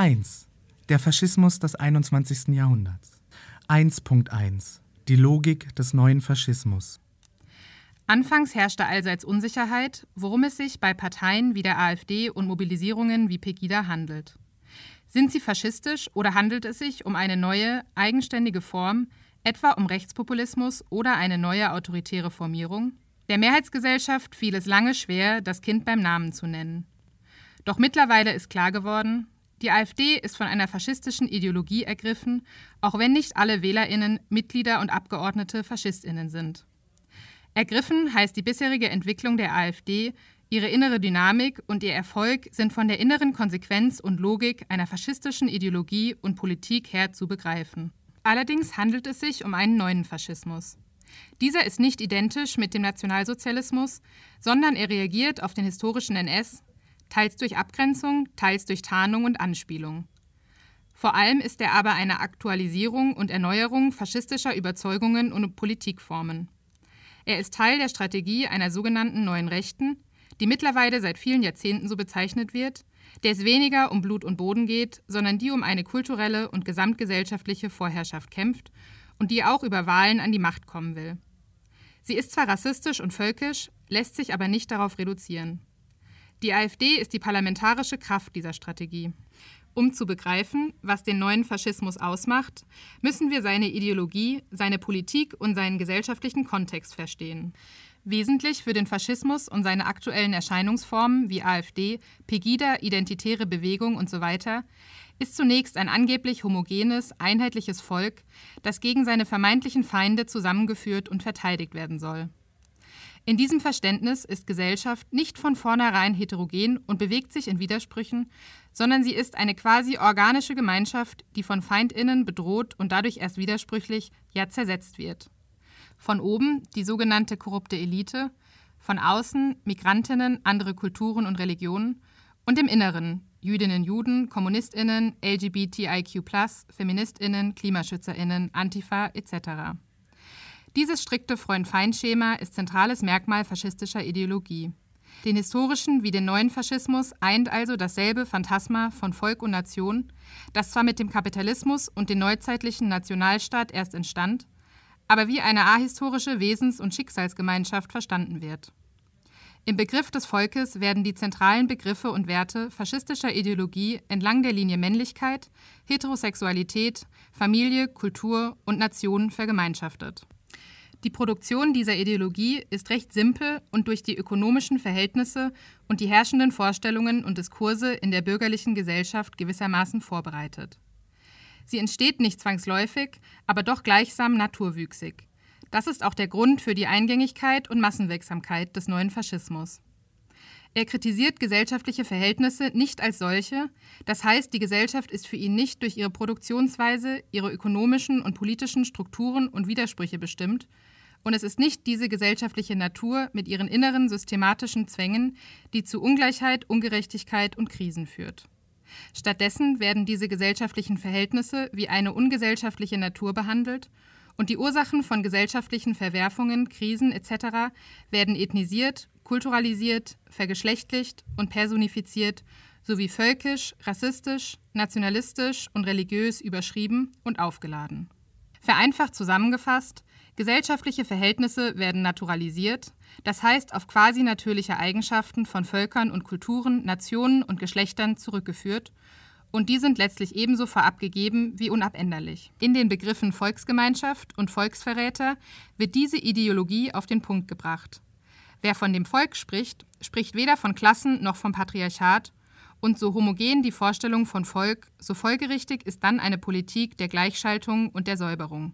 1. Der Faschismus des 21. Jahrhunderts. 1.1 Die Logik des neuen Faschismus. Anfangs herrschte allseits Unsicherheit, worum es sich bei Parteien wie der AfD und Mobilisierungen wie Pegida handelt. Sind sie faschistisch oder handelt es sich um eine neue, eigenständige Form, etwa um Rechtspopulismus oder eine neue autoritäre Formierung? Der Mehrheitsgesellschaft fiel es lange schwer, das Kind beim Namen zu nennen. Doch mittlerweile ist klar geworden, die AfD ist von einer faschistischen Ideologie ergriffen, auch wenn nicht alle Wählerinnen Mitglieder und Abgeordnete Faschistinnen sind. Ergriffen heißt die bisherige Entwicklung der AfD, ihre innere Dynamik und ihr Erfolg sind von der inneren Konsequenz und Logik einer faschistischen Ideologie und Politik her zu begreifen. Allerdings handelt es sich um einen neuen Faschismus. Dieser ist nicht identisch mit dem Nationalsozialismus, sondern er reagiert auf den historischen NS, teils durch Abgrenzung, teils durch Tarnung und Anspielung. Vor allem ist er aber eine Aktualisierung und Erneuerung faschistischer Überzeugungen und Politikformen. Er ist Teil der Strategie einer sogenannten neuen Rechten, die mittlerweile seit vielen Jahrzehnten so bezeichnet wird, der es weniger um Blut und Boden geht, sondern die um eine kulturelle und gesamtgesellschaftliche Vorherrschaft kämpft und die auch über Wahlen an die Macht kommen will. Sie ist zwar rassistisch und völkisch, lässt sich aber nicht darauf reduzieren. Die AfD ist die parlamentarische Kraft dieser Strategie. Um zu begreifen, was den neuen Faschismus ausmacht, müssen wir seine Ideologie, seine Politik und seinen gesellschaftlichen Kontext verstehen. Wesentlich für den Faschismus und seine aktuellen Erscheinungsformen wie AfD, Pegida, Identitäre Bewegung usw. So ist zunächst ein angeblich homogenes, einheitliches Volk, das gegen seine vermeintlichen Feinde zusammengeführt und verteidigt werden soll. In diesem Verständnis ist Gesellschaft nicht von vornherein heterogen und bewegt sich in Widersprüchen, sondern sie ist eine quasi organische Gemeinschaft, die von Feindinnen bedroht und dadurch erst widersprüchlich, ja zersetzt wird. Von oben die sogenannte korrupte Elite, von außen Migrantinnen, andere Kulturen und Religionen und im Inneren Jüdinnen, Juden, Kommunistinnen, LGBTIQ, Feministinnen, Klimaschützerinnen, Antifa etc. Dieses strikte Freund-Feind-Schema ist zentrales Merkmal faschistischer Ideologie. Den historischen wie den neuen Faschismus eint also dasselbe Phantasma von Volk und Nation, das zwar mit dem Kapitalismus und dem neuzeitlichen Nationalstaat erst entstand, aber wie eine ahistorische Wesens- und Schicksalsgemeinschaft verstanden wird. Im Begriff des Volkes werden die zentralen Begriffe und Werte faschistischer Ideologie entlang der Linie Männlichkeit, Heterosexualität, Familie, Kultur und Nation vergemeinschaftet. Die Produktion dieser Ideologie ist recht simpel und durch die ökonomischen Verhältnisse und die herrschenden Vorstellungen und Diskurse in der bürgerlichen Gesellschaft gewissermaßen vorbereitet. Sie entsteht nicht zwangsläufig, aber doch gleichsam naturwüchsig. Das ist auch der Grund für die Eingängigkeit und Massenwirksamkeit des neuen Faschismus. Er kritisiert gesellschaftliche Verhältnisse nicht als solche, das heißt, die Gesellschaft ist für ihn nicht durch ihre Produktionsweise, ihre ökonomischen und politischen Strukturen und Widersprüche bestimmt, und es ist nicht diese gesellschaftliche Natur mit ihren inneren systematischen Zwängen, die zu Ungleichheit, Ungerechtigkeit und Krisen führt. Stattdessen werden diese gesellschaftlichen Verhältnisse wie eine ungesellschaftliche Natur behandelt und die Ursachen von gesellschaftlichen Verwerfungen, Krisen etc. werden ethnisiert, kulturalisiert, vergeschlechtlicht und personifiziert sowie völkisch, rassistisch, nationalistisch und religiös überschrieben und aufgeladen. Vereinfacht zusammengefasst, gesellschaftliche Verhältnisse werden naturalisiert, das heißt auf quasi natürliche Eigenschaften von Völkern und Kulturen, Nationen und Geschlechtern zurückgeführt, und die sind letztlich ebenso vorab gegeben wie unabänderlich. In den Begriffen Volksgemeinschaft und Volksverräter wird diese Ideologie auf den Punkt gebracht. Wer von dem Volk spricht, spricht weder von Klassen noch vom Patriarchat, und so homogen die Vorstellung von Volk, so folgerichtig ist dann eine Politik der Gleichschaltung und der Säuberung.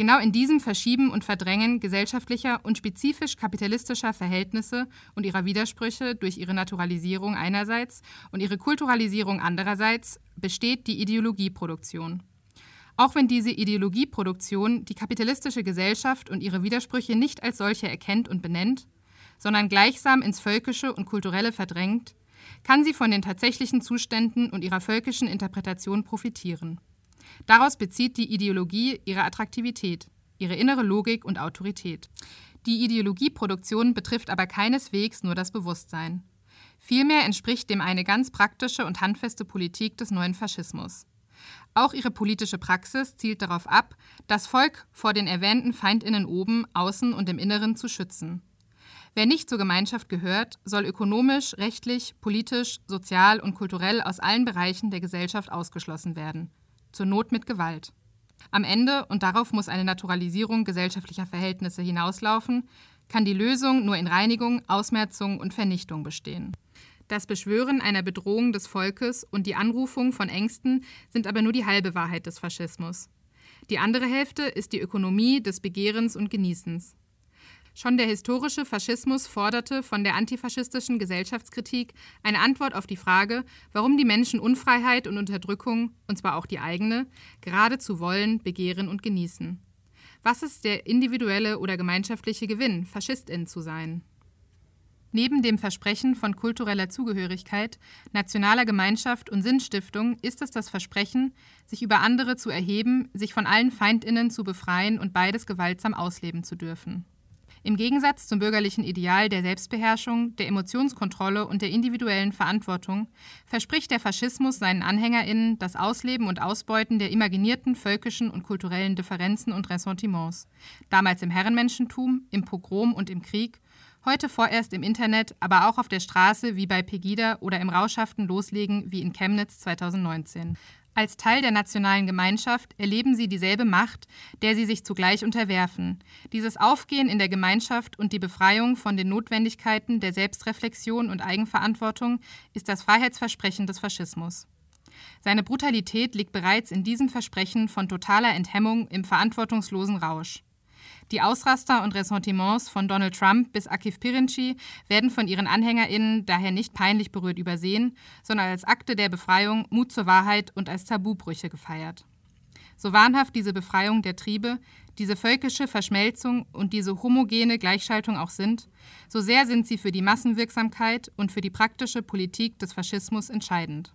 Genau in diesem Verschieben und Verdrängen gesellschaftlicher und spezifisch kapitalistischer Verhältnisse und ihrer Widersprüche durch ihre Naturalisierung einerseits und ihre Kulturalisierung andererseits besteht die Ideologieproduktion. Auch wenn diese Ideologieproduktion die kapitalistische Gesellschaft und ihre Widersprüche nicht als solche erkennt und benennt, sondern gleichsam ins Völkische und Kulturelle verdrängt, kann sie von den tatsächlichen Zuständen und ihrer völkischen Interpretation profitieren. Daraus bezieht die Ideologie ihre Attraktivität, ihre innere Logik und Autorität. Die Ideologieproduktion betrifft aber keineswegs nur das Bewusstsein. Vielmehr entspricht dem eine ganz praktische und handfeste Politik des neuen Faschismus. Auch ihre politische Praxis zielt darauf ab, das Volk vor den erwähnten Feindinnen oben, außen und im Inneren zu schützen. Wer nicht zur Gemeinschaft gehört, soll ökonomisch, rechtlich, politisch, sozial und kulturell aus allen Bereichen der Gesellschaft ausgeschlossen werden. Zur Not mit Gewalt. Am Ende, und darauf muss eine Naturalisierung gesellschaftlicher Verhältnisse hinauslaufen, kann die Lösung nur in Reinigung, Ausmerzung und Vernichtung bestehen. Das Beschwören einer Bedrohung des Volkes und die Anrufung von Ängsten sind aber nur die halbe Wahrheit des Faschismus. Die andere Hälfte ist die Ökonomie des Begehrens und Genießens. Schon der historische Faschismus forderte von der antifaschistischen Gesellschaftskritik eine Antwort auf die Frage, warum die Menschen Unfreiheit und Unterdrückung, und zwar auch die eigene, geradezu wollen, begehren und genießen. Was ist der individuelle oder gemeinschaftliche Gewinn, Faschistin zu sein? Neben dem Versprechen von kultureller Zugehörigkeit, nationaler Gemeinschaft und Sinnstiftung ist es das Versprechen, sich über andere zu erheben, sich von allen Feindinnen zu befreien und beides gewaltsam ausleben zu dürfen. Im Gegensatz zum bürgerlichen Ideal der Selbstbeherrschung, der Emotionskontrolle und der individuellen Verantwortung verspricht der Faschismus seinen Anhängerinnen das Ausleben und Ausbeuten der imaginierten völkischen und kulturellen Differenzen und Ressentiments, damals im Herrenmenschentum, im Pogrom und im Krieg, heute vorerst im Internet, aber auch auf der Straße wie bei Pegida oder im rauschhaften Loslegen wie in Chemnitz 2019. Als Teil der nationalen Gemeinschaft erleben sie dieselbe Macht, der sie sich zugleich unterwerfen. Dieses Aufgehen in der Gemeinschaft und die Befreiung von den Notwendigkeiten der Selbstreflexion und Eigenverantwortung ist das Freiheitsversprechen des Faschismus. Seine Brutalität liegt bereits in diesem Versprechen von totaler Enthemmung im verantwortungslosen Rausch. Die Ausraster und Ressentiments von Donald Trump bis Akif Pirinci werden von ihren AnhängerInnen daher nicht peinlich berührt übersehen, sondern als Akte der Befreiung, Mut zur Wahrheit und als Tabubrüche gefeiert. So wahnhaft diese Befreiung der Triebe, diese völkische Verschmelzung und diese homogene Gleichschaltung auch sind, so sehr sind sie für die Massenwirksamkeit und für die praktische Politik des Faschismus entscheidend.